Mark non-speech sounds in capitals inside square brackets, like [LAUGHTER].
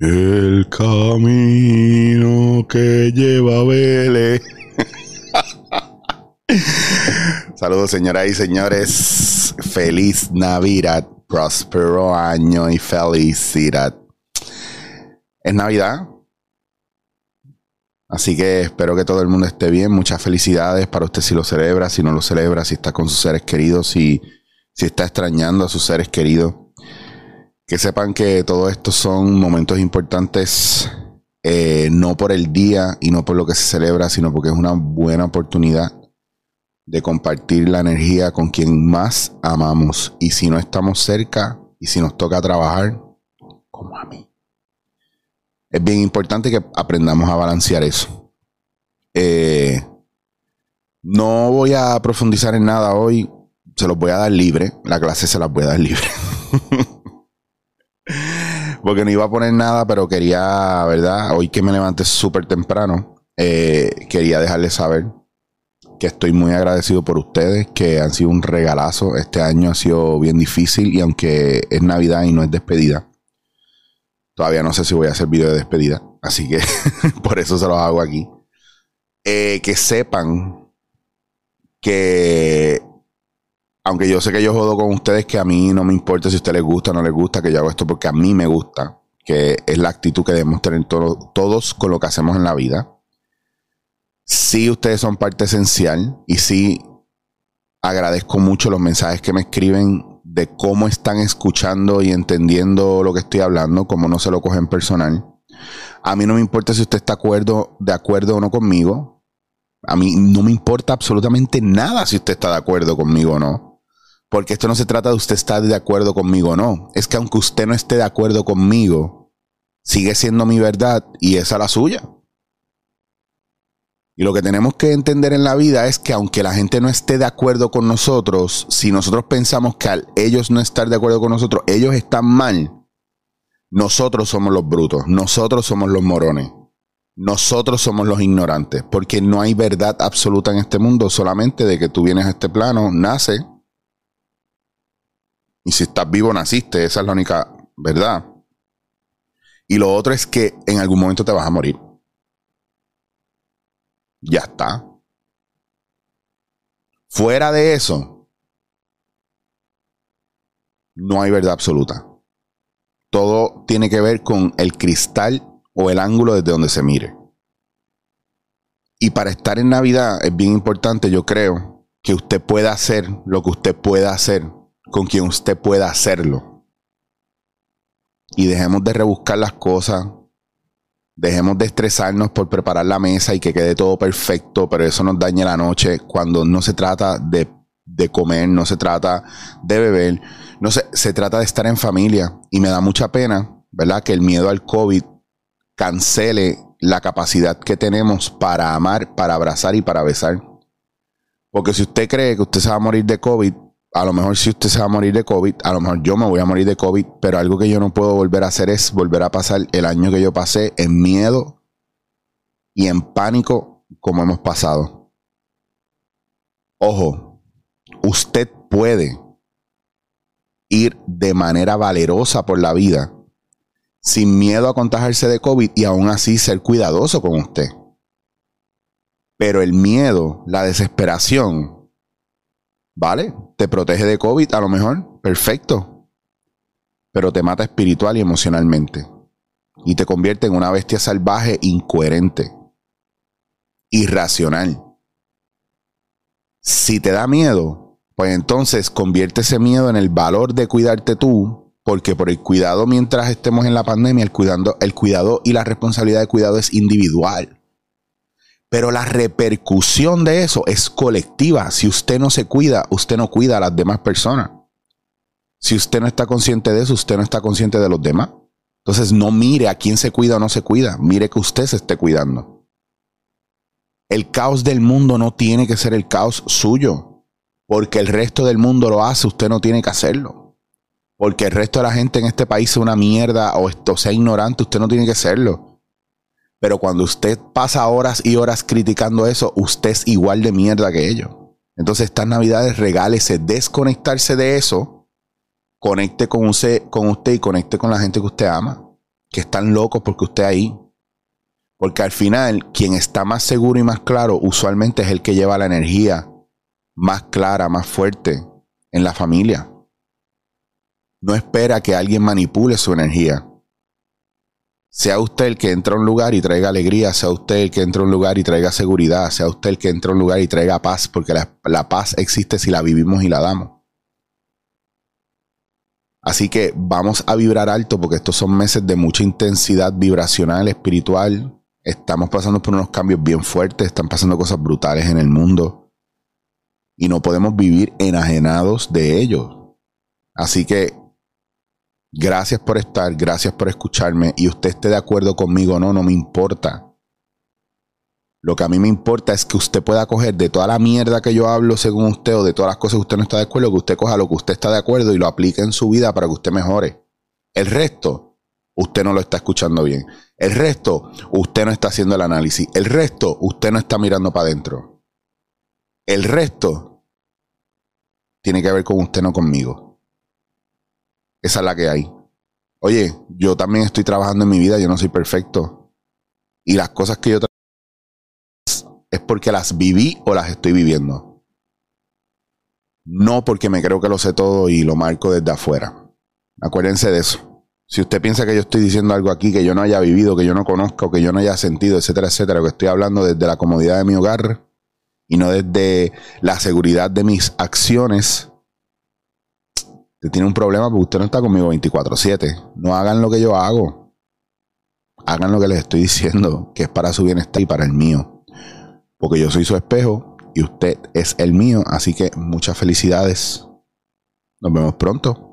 El camino que lleva a Vélez. [LAUGHS] Saludos, señoras y señores. Feliz Navidad, próspero año y felicidad. Es Navidad. Así que espero que todo el mundo esté bien. Muchas felicidades para usted si lo celebra, si no lo celebra, si está con sus seres queridos, si, si está extrañando a sus seres queridos que sepan que todo esto son momentos importantes, eh, no por el día y no por lo que se celebra, sino porque es una buena oportunidad de compartir la energía con quien más amamos. Y si no estamos cerca y si nos toca trabajar, como a mí. Es bien importante que aprendamos a balancear eso. Eh, no voy a profundizar en nada hoy, se los voy a dar libre, la clase se las voy a dar libre. [LAUGHS] Porque no iba a poner nada, pero quería, ¿verdad? Hoy que me levanté súper temprano, eh, quería dejarles saber que estoy muy agradecido por ustedes, que han sido un regalazo. Este año ha sido bien difícil y aunque es Navidad y no es despedida, todavía no sé si voy a hacer video de despedida. Así que [LAUGHS] por eso se los hago aquí. Eh, que sepan que aunque yo sé que yo jodo con ustedes, que a mí no me importa si a ustedes les gusta o no les gusta, que yo hago esto porque a mí me gusta, que es la actitud que debemos tener todos con lo que hacemos en la vida. Sí, ustedes son parte esencial y sí agradezco mucho los mensajes que me escriben de cómo están escuchando y entendiendo lo que estoy hablando, cómo no se lo cogen personal. A mí no me importa si usted está acuerdo, de acuerdo o no conmigo. A mí no me importa absolutamente nada si usted está de acuerdo conmigo o no. Porque esto no se trata de usted estar de acuerdo conmigo o no. Es que aunque usted no esté de acuerdo conmigo, sigue siendo mi verdad y esa la suya. Y lo que tenemos que entender en la vida es que aunque la gente no esté de acuerdo con nosotros, si nosotros pensamos que al ellos no estar de acuerdo con nosotros, ellos están mal, nosotros somos los brutos, nosotros somos los morones, nosotros somos los ignorantes, porque no hay verdad absoluta en este mundo, solamente de que tú vienes a este plano, nace, y si estás vivo, naciste. Esa es la única verdad. Y lo otro es que en algún momento te vas a morir. Ya está. Fuera de eso, no hay verdad absoluta. Todo tiene que ver con el cristal o el ángulo desde donde se mire. Y para estar en Navidad es bien importante, yo creo, que usted pueda hacer lo que usted pueda hacer con quien usted pueda hacerlo. Y dejemos de rebuscar las cosas. Dejemos de estresarnos por preparar la mesa y que quede todo perfecto, pero eso nos daña la noche cuando no se trata de, de comer, no se trata de beber, no se, se trata de estar en familia. Y me da mucha pena, ¿verdad? Que el miedo al COVID cancele la capacidad que tenemos para amar, para abrazar y para besar. Porque si usted cree que usted se va a morir de COVID, a lo mejor si usted se va a morir de COVID, a lo mejor yo me voy a morir de COVID, pero algo que yo no puedo volver a hacer es volver a pasar el año que yo pasé en miedo y en pánico como hemos pasado. Ojo, usted puede ir de manera valerosa por la vida sin miedo a contagiarse de COVID y aún así ser cuidadoso con usted. Pero el miedo, la desesperación, Vale, te protege de COVID a lo mejor, perfecto. Pero te mata espiritual y emocionalmente. Y te convierte en una bestia salvaje, incoherente, irracional. Si te da miedo, pues entonces convierte ese miedo en el valor de cuidarte tú, porque por el cuidado mientras estemos en la pandemia, el, cuidando, el cuidado y la responsabilidad de cuidado es individual. Pero la repercusión de eso es colectiva. Si usted no se cuida, usted no cuida a las demás personas. Si usted no está consciente de eso, usted no está consciente de los demás. Entonces no mire a quién se cuida o no se cuida. Mire que usted se esté cuidando. El caos del mundo no tiene que ser el caos suyo. Porque el resto del mundo lo hace, usted no tiene que hacerlo. Porque el resto de la gente en este país es una mierda o, o sea ignorante, usted no tiene que serlo. Pero cuando usted pasa horas y horas criticando eso, usted es igual de mierda que ellos. Entonces, estas navidades regálese desconectarse de eso, conecte con usted, con usted y conecte con la gente que usted ama. que están locos porque usted ahí. Porque al final, quien está más seguro y más claro, usualmente es el que lleva la energía más clara, más fuerte en la familia. No espera que alguien manipule su energía. Sea usted el que entra a un lugar y traiga alegría, sea usted el que entra a un lugar y traiga seguridad, sea usted el que entra a un lugar y traiga paz, porque la, la paz existe si la vivimos y la damos. Así que vamos a vibrar alto porque estos son meses de mucha intensidad vibracional, espiritual. Estamos pasando por unos cambios bien fuertes, están pasando cosas brutales en el mundo y no podemos vivir enajenados de ello. Así que gracias por estar, gracias por escucharme y usted esté de acuerdo conmigo o no, no me importa. Lo que a mí me importa es que usted pueda coger de toda la mierda que yo hablo según usted o de todas las cosas que usted no está de acuerdo, que usted coja lo que usted está de acuerdo y lo aplique en su vida para que usted mejore. El resto, usted no lo está escuchando bien. El resto, usted no está haciendo el análisis. El resto, usted no está mirando para adentro. El resto tiene que ver con usted, no conmigo. Esa es la que hay. Oye, yo también estoy trabajando en mi vida, yo no soy perfecto. Y las cosas que yo es porque las viví o las estoy viviendo. No porque me creo que lo sé todo y lo marco desde afuera. Acuérdense de eso. Si usted piensa que yo estoy diciendo algo aquí que yo no haya vivido, que yo no conozco, que yo no haya sentido, etcétera, etcétera, que estoy hablando desde la comodidad de mi hogar y no desde la seguridad de mis acciones, usted tiene un problema porque usted no está conmigo 24/7. No hagan lo que yo hago. Hagan lo que les estoy diciendo, que es para su bienestar y para el mío porque yo soy su espejo y usted es el mío. Así que muchas felicidades. Nos vemos pronto.